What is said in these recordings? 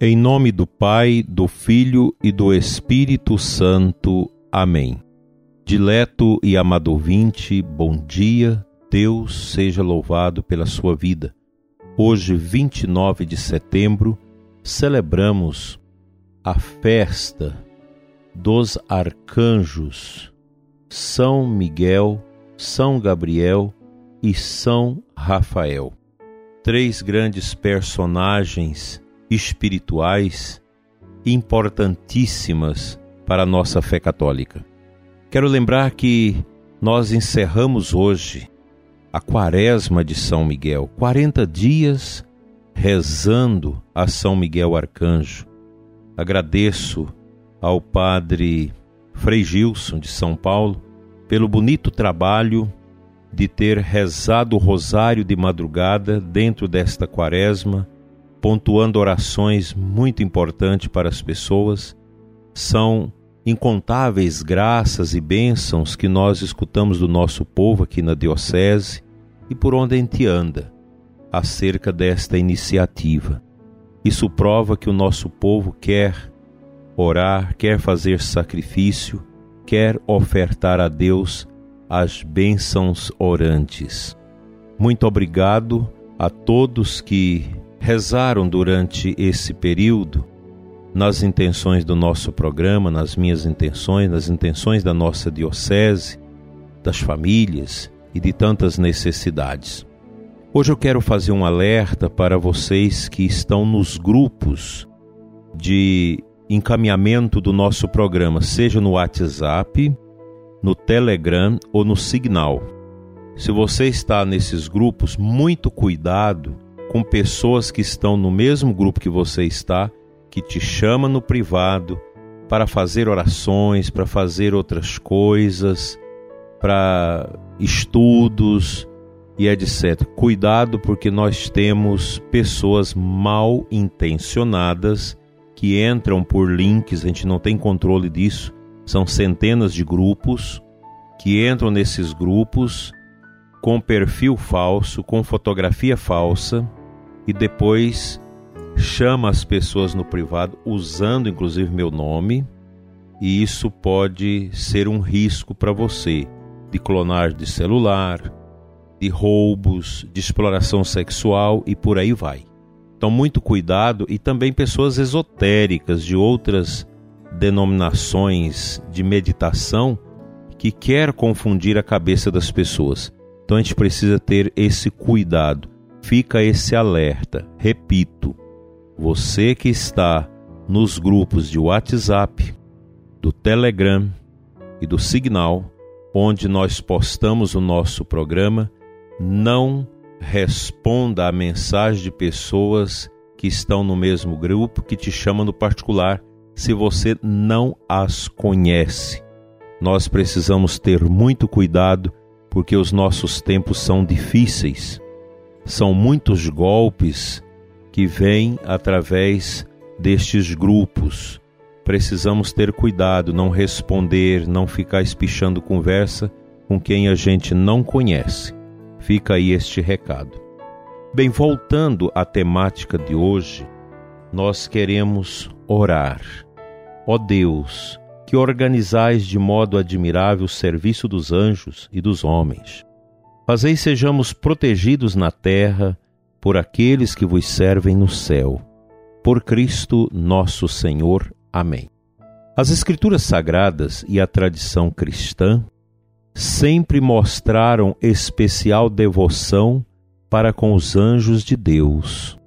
Em nome do Pai, do Filho e do Espírito Santo. Amém. Dileto e amado ouvinte, bom dia, Deus seja louvado pela sua vida. Hoje, 29 de setembro, celebramos a festa dos arcanjos São Miguel, São Gabriel e São Rafael. Três grandes personagens espirituais importantíssimas para a nossa fé católica. Quero lembrar que nós encerramos hoje a quaresma de São Miguel, 40 dias rezando a São Miguel Arcanjo. Agradeço ao Padre Frei Gilson de São Paulo pelo bonito trabalho de ter rezado o rosário de madrugada dentro desta quaresma pontuando orações muito importantes para as pessoas. São incontáveis graças e bênçãos que nós escutamos do nosso povo aqui na Diocese e por onde a gente anda acerca desta iniciativa. Isso prova que o nosso povo quer orar, quer fazer sacrifício, quer ofertar a Deus as bênçãos orantes. Muito obrigado a todos que rezaram durante esse período nas intenções do nosso programa, nas minhas intenções, nas intenções da nossa diocese, das famílias e de tantas necessidades. Hoje eu quero fazer um alerta para vocês que estão nos grupos de encaminhamento do nosso programa, seja no WhatsApp, no Telegram ou no Signal. Se você está nesses grupos, muito cuidado com pessoas que estão no mesmo grupo que você está, que te chama no privado para fazer orações, para fazer outras coisas, para estudos e etc. Cuidado porque nós temos pessoas mal intencionadas que entram por links, a gente não tem controle disso. São centenas de grupos que entram nesses grupos com perfil falso, com fotografia falsa e depois chama as pessoas no privado usando inclusive meu nome, e isso pode ser um risco para você de clonar de celular, de roubos, de exploração sexual e por aí vai. Então, muito cuidado e também pessoas esotéricas de outras denominações de meditação que quer confundir a cabeça das pessoas. Então, a gente precisa ter esse cuidado fica esse alerta. Repito, você que está nos grupos de WhatsApp, do Telegram e do Signal, onde nós postamos o nosso programa, não responda a mensagem de pessoas que estão no mesmo grupo que te chamam no particular se você não as conhece. Nós precisamos ter muito cuidado porque os nossos tempos são difíceis. São muitos golpes que vêm através destes grupos. Precisamos ter cuidado, não responder, não ficar espichando conversa com quem a gente não conhece. Fica aí este recado. Bem, voltando à temática de hoje, nós queremos orar. Ó Deus, que organizais de modo admirável o serviço dos anjos e dos homens Fazei sejamos protegidos na terra por aqueles que vos servem no céu. Por Cristo nosso Senhor. Amém. As Escrituras Sagradas e a tradição cristã sempre mostraram especial devoção para com os anjos de Deus.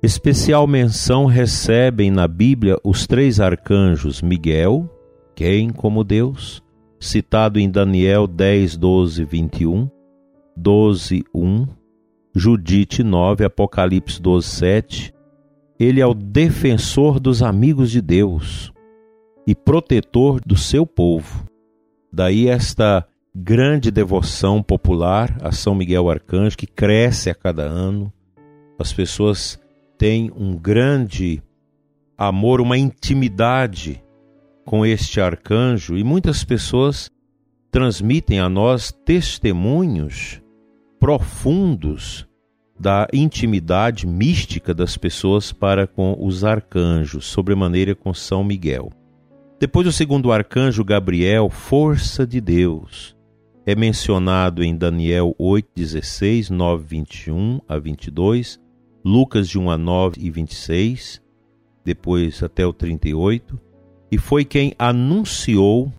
Especial menção recebem na Bíblia os três arcanjos Miguel, quem como Deus, citado em Daniel 10, 12, 21, 12, 1, Judite 9, Apocalipse 12, 7. Ele é o defensor dos amigos de Deus e protetor do seu povo. Daí esta grande devoção popular a São Miguel Arcanjo, que cresce a cada ano. As pessoas têm um grande amor, uma intimidade com este arcanjo e muitas pessoas transmitem a nós testemunhos profundos da intimidade mística das pessoas para com os arcanjos, sobremaneira com São Miguel. Depois, o segundo arcanjo, Gabriel, força de Deus, é mencionado em Daniel 8,16, 9, 21 a 22, Lucas de 1 a 9 e 26, depois até o 38, e foi quem anunciou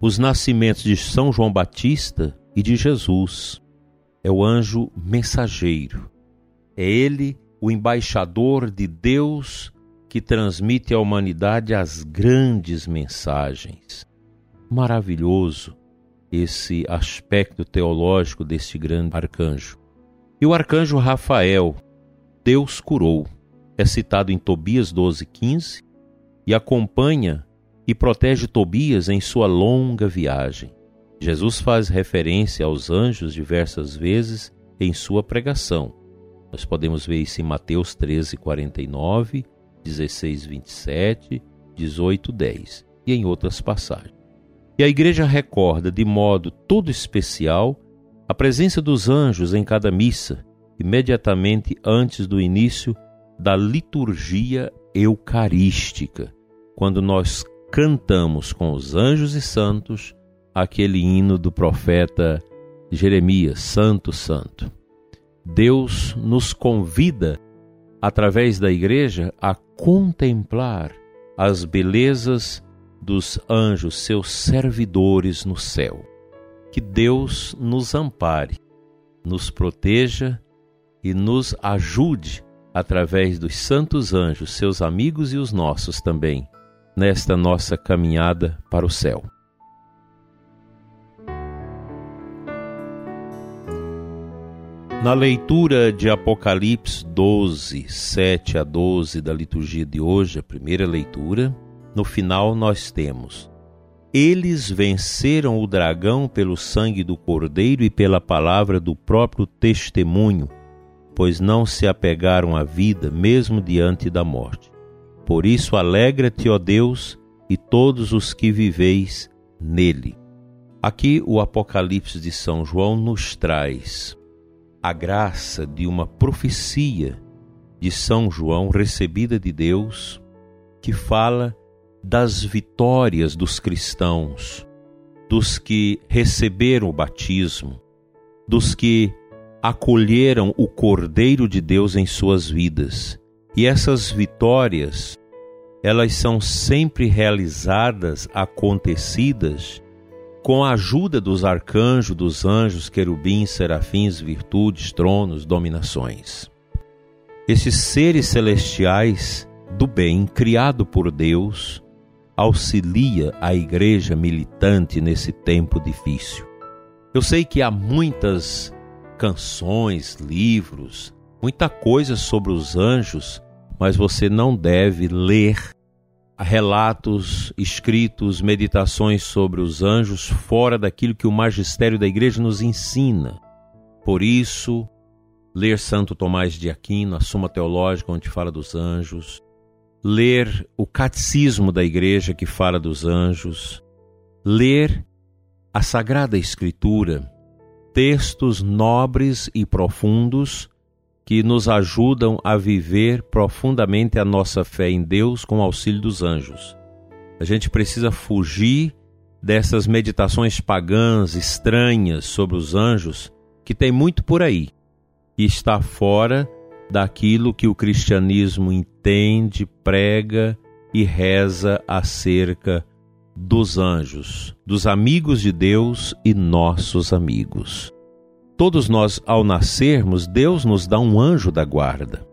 os nascimentos de São João Batista e de Jesus. É o anjo mensageiro. É ele o embaixador de Deus que transmite à humanidade as grandes mensagens. Maravilhoso esse aspecto teológico deste grande arcanjo. E o arcanjo Rafael, Deus curou, é citado em Tobias 12,15 e acompanha e protege Tobias em sua longa viagem. Jesus faz referência aos anjos diversas vezes em sua pregação. Nós podemos ver isso em Mateus 13, 49, 16, 27, 18, 10 e em outras passagens. E a igreja recorda de modo todo especial a presença dos anjos em cada missa, imediatamente antes do início da liturgia eucarística, quando nós cantamos com os anjos e santos aquele hino do profeta Jeremias, Santo, Santo. Deus nos convida, através da igreja, a contemplar as belezas dos anjos, seus servidores no céu. Que Deus nos ampare, nos proteja e nos ajude através dos santos anjos, seus amigos e os nossos também, nesta nossa caminhada para o céu. Na leitura de Apocalipse 12, 7 a 12 da liturgia de hoje, a primeira leitura, no final nós temos: Eles venceram o dragão pelo sangue do Cordeiro e pela palavra do próprio testemunho, pois não se apegaram à vida, mesmo diante da morte. Por isso, alegra-te, ó Deus, e todos os que viveis nele. Aqui o Apocalipse de São João nos traz a graça de uma profecia de São João recebida de Deus, que fala das vitórias dos cristãos, dos que receberam o batismo, dos que acolheram o Cordeiro de Deus em suas vidas. E essas vitórias, elas são sempre realizadas, acontecidas, com a ajuda dos arcanjos, dos anjos, querubins, serafins, virtudes, tronos, dominações. Esses seres celestiais do bem, criado por Deus, auxilia a igreja militante nesse tempo difícil. Eu sei que há muitas canções, livros, muita coisa sobre os anjos mas você não deve ler relatos escritos, meditações sobre os anjos fora daquilo que o magistério da igreja nos ensina. Por isso, ler Santo Tomás de Aquino, a Suma Teológica, onde fala dos anjos, ler o Catecismo da Igreja, que fala dos anjos, ler a Sagrada Escritura, textos nobres e profundos que nos ajudam a viver profundamente a nossa fé em Deus com o auxílio dos anjos. A gente precisa fugir dessas meditações pagãs estranhas sobre os anjos, que tem muito por aí, e está fora daquilo que o cristianismo entende, prega e reza acerca dos anjos, dos amigos de Deus e nossos amigos. Todos nós, ao nascermos, Deus nos dá um anjo da guarda.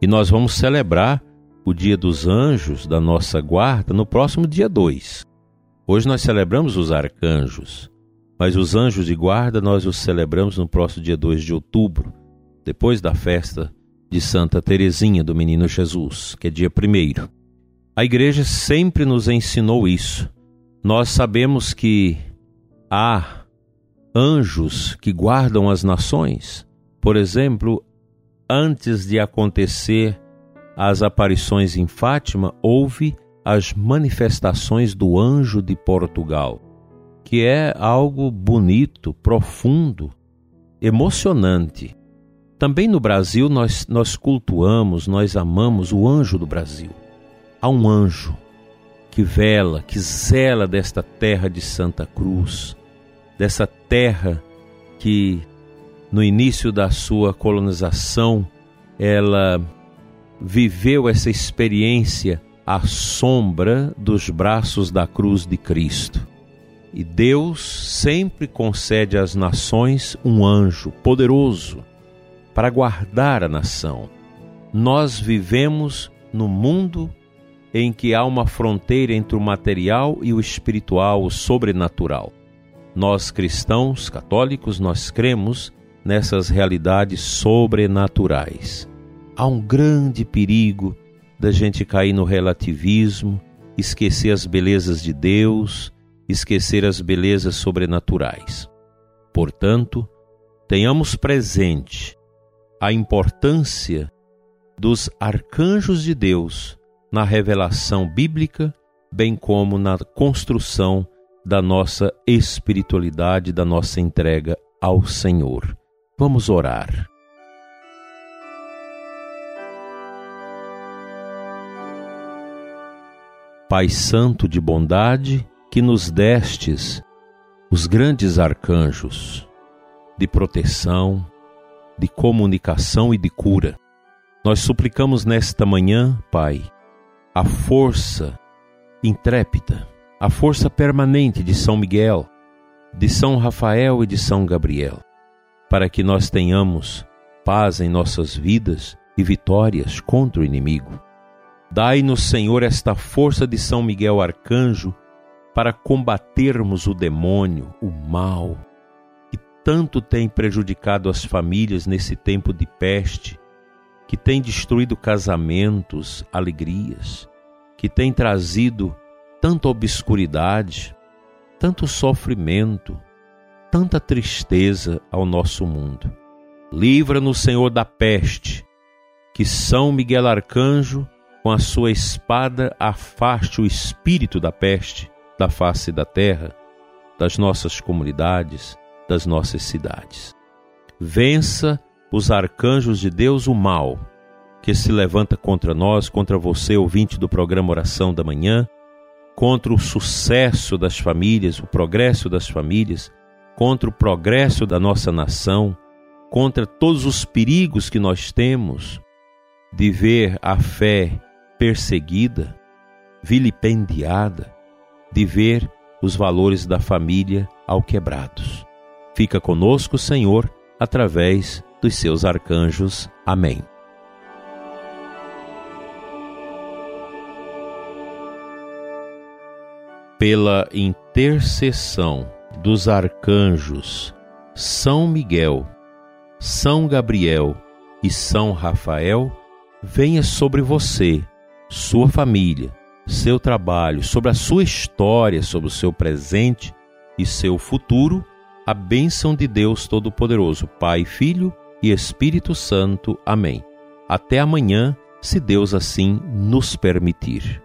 E nós vamos celebrar o Dia dos Anjos da nossa guarda no próximo dia 2. Hoje nós celebramos os arcanjos, mas os anjos de guarda nós os celebramos no próximo dia 2 de outubro, depois da festa de Santa Teresinha do Menino Jesus, que é dia 1. A igreja sempre nos ensinou isso. Nós sabemos que há anjos que guardam as nações. Por exemplo, antes de acontecer as aparições em Fátima, houve as manifestações do anjo de Portugal, que é algo bonito, profundo, emocionante. Também no Brasil nós, nós cultuamos, nós amamos o anjo do Brasil. Há um anjo que vela, que zela desta terra de Santa Cruz, dessa terra que no início da sua colonização ela viveu essa experiência à sombra dos braços da cruz de Cristo. E Deus sempre concede às nações um anjo poderoso para guardar a nação. Nós vivemos no mundo em que há uma fronteira entre o material e o espiritual, o sobrenatural. Nós cristãos católicos, nós cremos nessas realidades sobrenaturais. Há um grande perigo da gente cair no relativismo, esquecer as belezas de Deus, esquecer as belezas sobrenaturais. Portanto, tenhamos presente a importância dos arcanjos de Deus na revelação bíblica, bem como na construção da nossa espiritualidade, da nossa entrega ao Senhor. Vamos orar. Pai Santo de bondade, que nos destes os grandes arcanjos de proteção, de comunicação e de cura. Nós suplicamos nesta manhã, Pai, a força intrépida, a força permanente de São Miguel, de São Rafael e de São Gabriel, para que nós tenhamos paz em nossas vidas e vitórias contra o inimigo. Dai-nos, Senhor, esta força de São Miguel Arcanjo para combatermos o demônio, o mal, que tanto tem prejudicado as famílias nesse tempo de peste, que tem destruído casamentos, alegrias, que tem trazido tanta obscuridade, tanto sofrimento, tanta tristeza ao nosso mundo. Livra-nos, Senhor, da peste, que São Miguel Arcanjo, com a sua espada, afaste o espírito da peste da face da terra, das nossas comunidades, das nossas cidades. Vença os arcanjos de Deus o mal que se levanta contra nós, contra você, ouvinte do programa Oração da Manhã, contra o sucesso das famílias, o progresso das famílias, contra o progresso da nossa nação, contra todos os perigos que nós temos de ver a fé perseguida, vilipendiada, de ver os valores da família alquebrados. Fica conosco, Senhor, através dos seus arcanjos. Amém. Pela intercessão dos arcanjos São Miguel, São Gabriel e São Rafael, venha sobre você, sua família, seu trabalho, sobre a sua história, sobre o seu presente e seu futuro a bênção de Deus Todo-Poderoso, Pai, Filho e Espírito Santo. Amém. Até amanhã, se Deus assim nos permitir.